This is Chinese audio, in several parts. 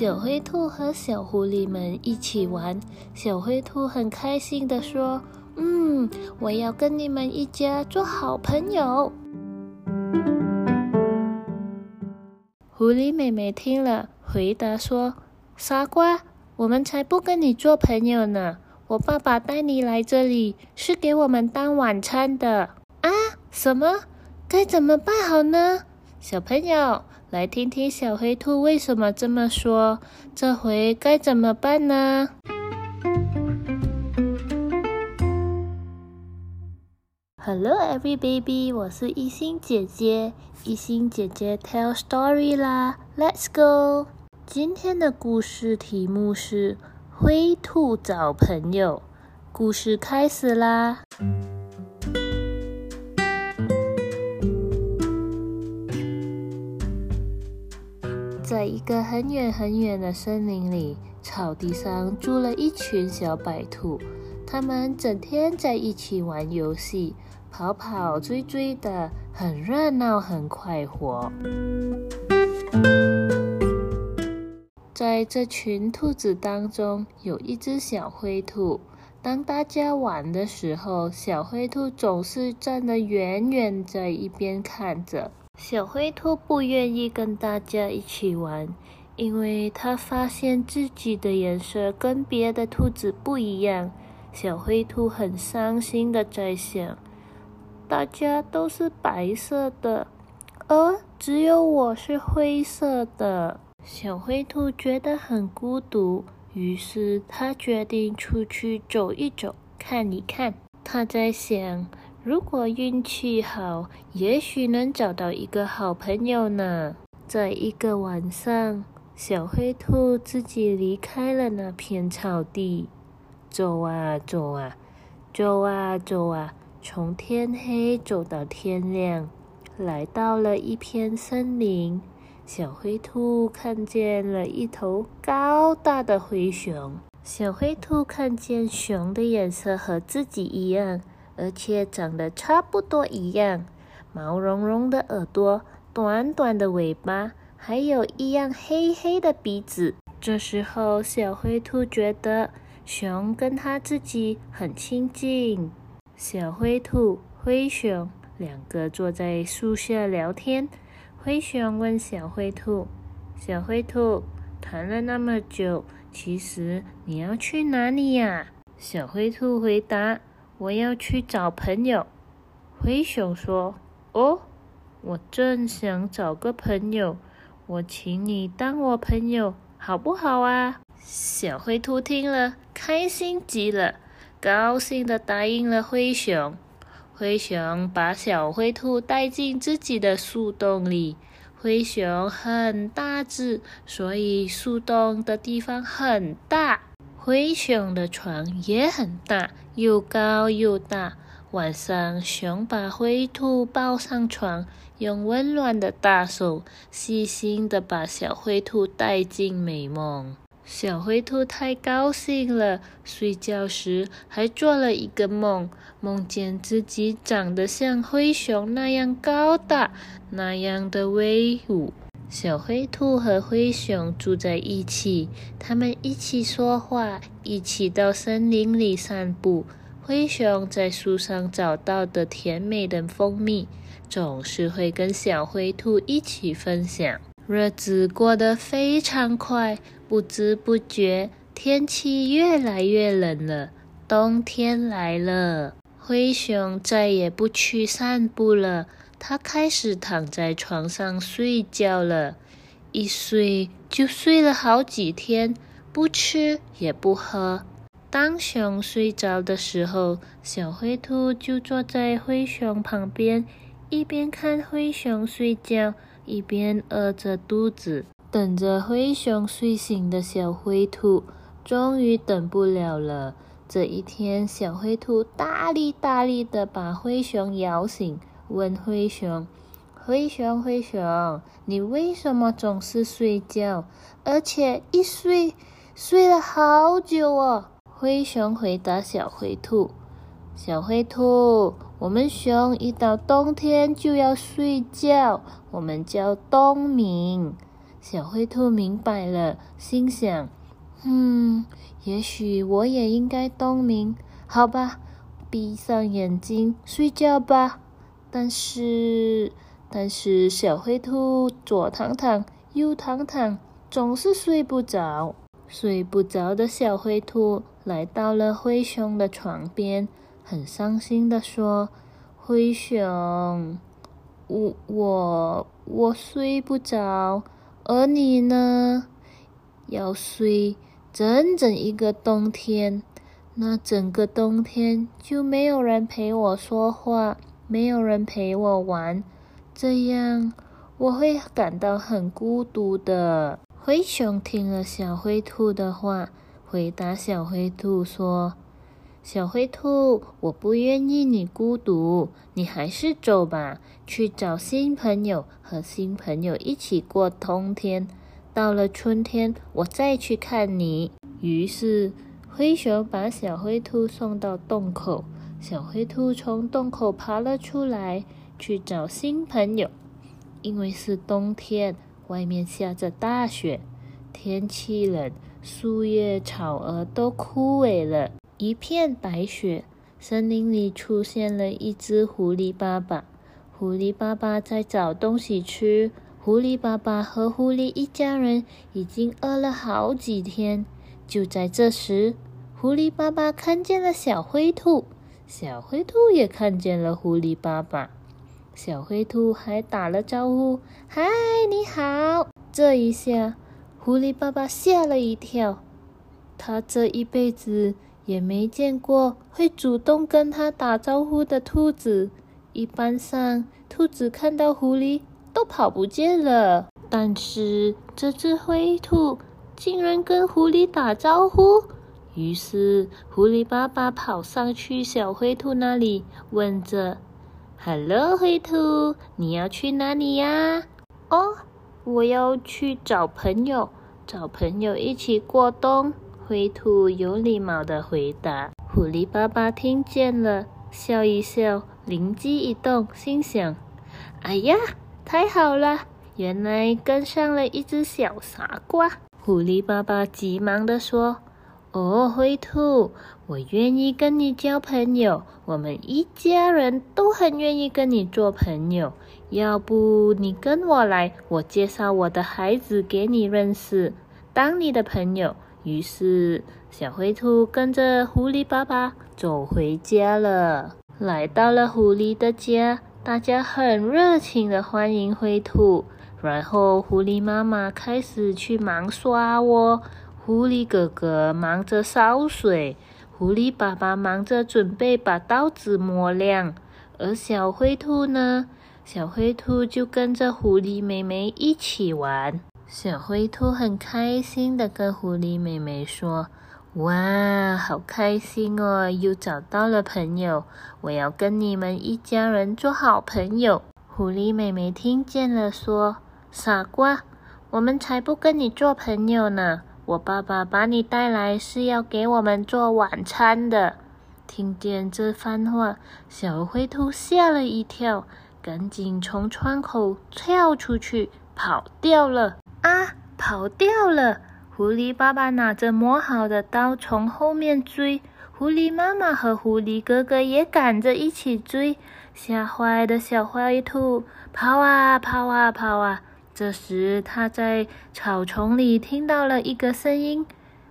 小灰兔和小狐狸们一起玩。小灰兔很开心地说：“嗯，我要跟你们一家做好朋友。”狐狸妹妹听了，回答说：“傻瓜，我们才不跟你做朋友呢！我爸爸带你来这里是给我们当晚餐的啊！什么？该怎么办好呢？小朋友。”来听听小灰兔为什么这么说，这回该怎么办呢？Hello, every baby，我是一心姐姐，一心姐姐 tell story 啦，Let's go。今天的故事题目是灰兔找朋友，故事开始啦。一个很远很远的森林里，草地上住了一群小白兔。它们整天在一起玩游戏，跑跑追追的，很热闹，很快活。在这群兔子当中，有一只小灰兔。当大家玩的时候，小灰兔总是站得远远在一边看着。小灰兔不愿意跟大家一起玩，因为它发现自己的颜色跟别的兔子不一样。小灰兔很伤心的在想：大家都是白色的，而只有我是灰色的。小灰兔觉得很孤独，于是它决定出去走一走，看一看。它在想。如果运气好，也许能找到一个好朋友呢。在一个晚上，小灰兔自己离开了那片草地，走啊走啊，走啊走啊，从天黑走到天亮，来到了一片森林。小灰兔看见了一头高大的灰熊。小灰兔看见熊的颜色和自己一样。而且长得差不多一样，毛茸茸的耳朵，短短的尾巴，还有一样黑黑的鼻子。这时候，小灰兔觉得熊跟它自己很亲近。小灰兔、灰熊两个坐在树下聊天。灰熊问小灰兔：“小灰兔，谈了那么久，其实你要去哪里呀？”小灰兔回答。我要去找朋友，灰熊说：“哦，我正想找个朋友，我请你当我朋友，好不好啊？”小灰兔听了，开心极了，高兴的答应了灰熊。灰熊把小灰兔带进自己的树洞里。灰熊很大只，所以树洞的地方很大。灰熊的床也很大，又高又大。晚上，熊把灰兔抱上床，用温暖的大手细心地把小灰兔带进美梦。小灰兔太高兴了，睡觉时还做了一个梦，梦见自己长得像灰熊那样高大，那样的威武。小灰兔和灰熊住在一起，他们一起说话，一起到森林里散步。灰熊在树上找到的甜美的蜂蜜，总是会跟小灰兔一起分享。日子过得非常快，不知不觉，天气越来越冷了，冬天来了。灰熊再也不去散步了。他开始躺在床上睡觉了，一睡就睡了好几天，不吃也不喝。当熊睡着的时候，小灰兔就坐在灰熊旁边，一边看灰熊睡觉，一边饿着肚子，等着灰熊睡醒的小灰兔终于等不了了。这一天，小灰兔大力大力的把灰熊摇醒。问灰熊：“灰熊，灰熊，你为什么总是睡觉，而且一睡睡了好久哦？”灰熊回答小灰兔：“小灰兔，我们熊一到冬天就要睡觉，我们叫冬眠。小灰兔明白了，心想：“嗯，也许我也应该冬眠。好吧，闭上眼睛睡觉吧。”但是，但是小灰兔左躺躺，右躺躺，总是睡不着。睡不着的小灰兔来到了灰熊的床边，很伤心的说：“灰熊，我我我睡不着。”而你呢？要睡整整一个冬天，那整个冬天就没有人陪我说话，没有人陪我玩，这样我会感到很孤独的。灰熊听了小灰兔的话，回答小灰兔说：“小灰兔，我不愿意你孤独，你还是走吧。”去找新朋友，和新朋友一起过冬天。到了春天，我再去看你。于是，灰熊把小灰兔送到洞口。小灰兔从洞口爬了出来，去找新朋友。因为是冬天，外面下着大雪，天气冷，树叶、草儿都枯萎了，一片白雪。森林里出现了一只狐狸爸爸。狐狸爸爸在找东西吃。狐狸爸爸和狐狸一家人已经饿了好几天。就在这时，狐狸爸爸看见了小灰兔，小灰兔也看见了狐狸爸爸。小灰兔还打了招呼：“嗨，你好！”这一下，狐狸爸爸吓了一跳。他这一辈子也没见过会主动跟他打招呼的兔子。一般上，兔子看到狐狸都跑不见了。但是这只灰兔竟然跟狐狸打招呼。于是狐狸爸爸跑上去小灰兔那里，问着：“Hello，灰兔，你要去哪里呀？”“哦，我要去找朋友，找朋友一起过冬。”灰兔有礼貌的回答。狐狸爸爸听见了，笑一笑。灵机一动，心想：“哎呀，太好了！原来跟上了一只小傻瓜。”狐狸爸爸急忙地说：“哦，灰兔，我愿意跟你交朋友，我们一家人都很愿意跟你做朋友。要不你跟我来，我介绍我的孩子给你认识，当你的朋友。”于是，小灰兔跟着狐狸爸爸走回家了。来到了狐狸的家，大家很热情的欢迎灰兔。然后狐狸妈妈开始去忙刷窝，狐狸哥哥忙着烧水，狐狸爸爸忙着准备把刀子磨亮。而小灰兔呢？小灰兔就跟着狐狸妹妹一起玩。小灰兔很开心的跟狐狸妹妹说。哇，好开心哦！又找到了朋友，我要跟你们一家人做好朋友。狐狸妹妹听见了，说：“傻瓜，我们才不跟你做朋友呢！我爸爸把你带来是要给我们做晚餐的。”听见这番话，小灰兔吓了一跳，赶紧从窗口跳出去，跑掉了。啊，跑掉了！狐狸爸爸拿着磨好的刀从后面追，狐狸妈妈和狐狸哥哥也赶着一起追。吓坏的小灰兔跑啊跑啊跑啊！这时，它在草丛里听到了一个声音：“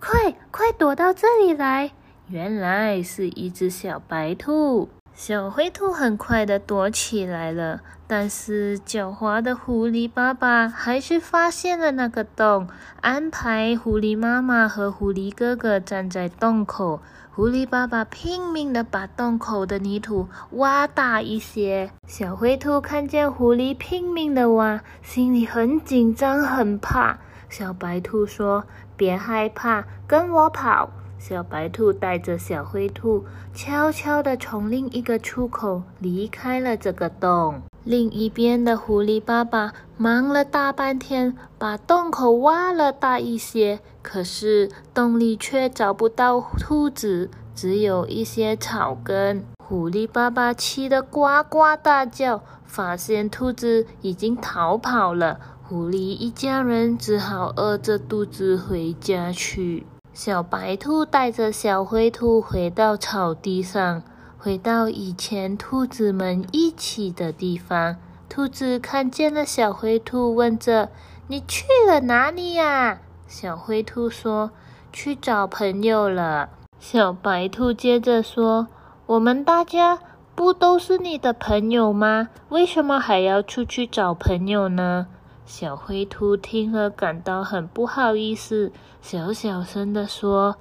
快快躲到这里来！”原来是一只小白兔。小灰兔很快的躲起来了，但是狡猾的狐狸爸爸还是发现了那个洞，安排狐狸妈妈和狐狸哥哥站在洞口。狐狸爸爸拼命的把洞口的泥土挖大一些。小灰兔看见狐狸拼命的挖，心里很紧张，很怕。小白兔说：“别害怕，跟我跑。”小白兔带着小灰兔，悄悄地从另一个出口离开了这个洞。另一边的狐狸爸爸忙了大半天，把洞口挖了大一些，可是洞里却找不到兔子，只有一些草根。狐狸爸爸气得呱呱大叫，发现兔子已经逃跑了。狐狸一家人只好饿着肚子回家去。小白兔带着小灰兔回到草地上，回到以前兔子们一起的地方。兔子看见了小灰兔，问着：“你去了哪里呀？”小灰兔说：“去找朋友了。”小白兔接着说：“我们大家不都是你的朋友吗？为什么还要出去找朋友呢？”小灰兔听了，感到很不好意思，小小声的说：“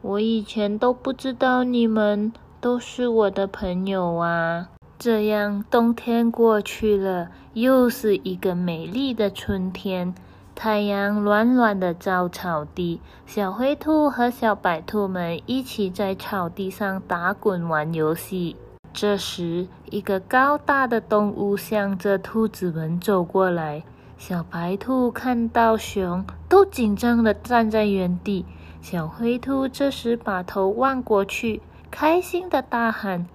我以前都不知道你们都是我的朋友啊。”这样，冬天过去了，又是一个美丽的春天。太阳暖暖的照草地，小灰兔和小白兔们一起在草地上打滚玩游戏。这时，一个高大的动物向着兔子们走过来。小白兔看到熊，都紧张的站在原地。小灰兔这时把头望过去，开心的大喊：“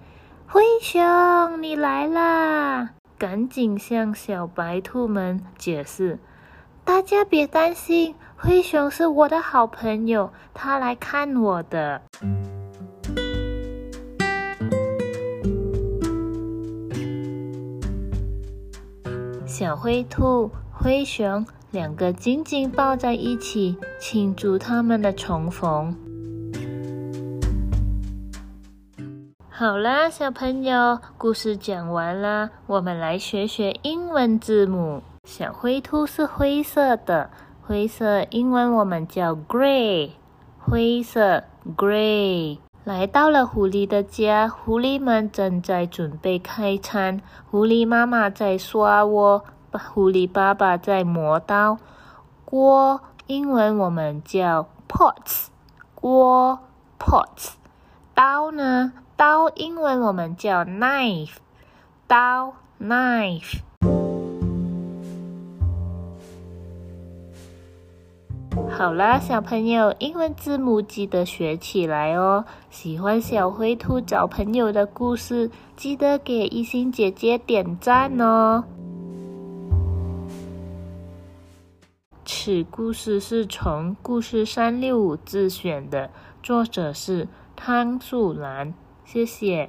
灰熊，你来啦！”赶紧向小白兔们解释：“大家别担心，灰熊是我的好朋友，他来看我的。”小灰兔。灰熊两个紧紧抱在一起，庆祝他们的重逢。好啦，小朋友，故事讲完啦，我们来学学英文字母。小灰兔是灰色的，灰色英文我们叫 gray，灰色 gray。来到了狐狸的家，狐狸们正在准备开餐，狐狸妈妈在刷锅。狐狸爸爸在磨刀，锅英文我们叫 pots，锅 pots，刀呢？刀英文我们叫 knife，刀 knife。好啦，小朋友，英文字母记得学起来哦。喜欢小灰兔找朋友的故事，记得给一心姐姐点赞哦。此故事是从故事三六五自选的，作者是汤素兰。谢谢。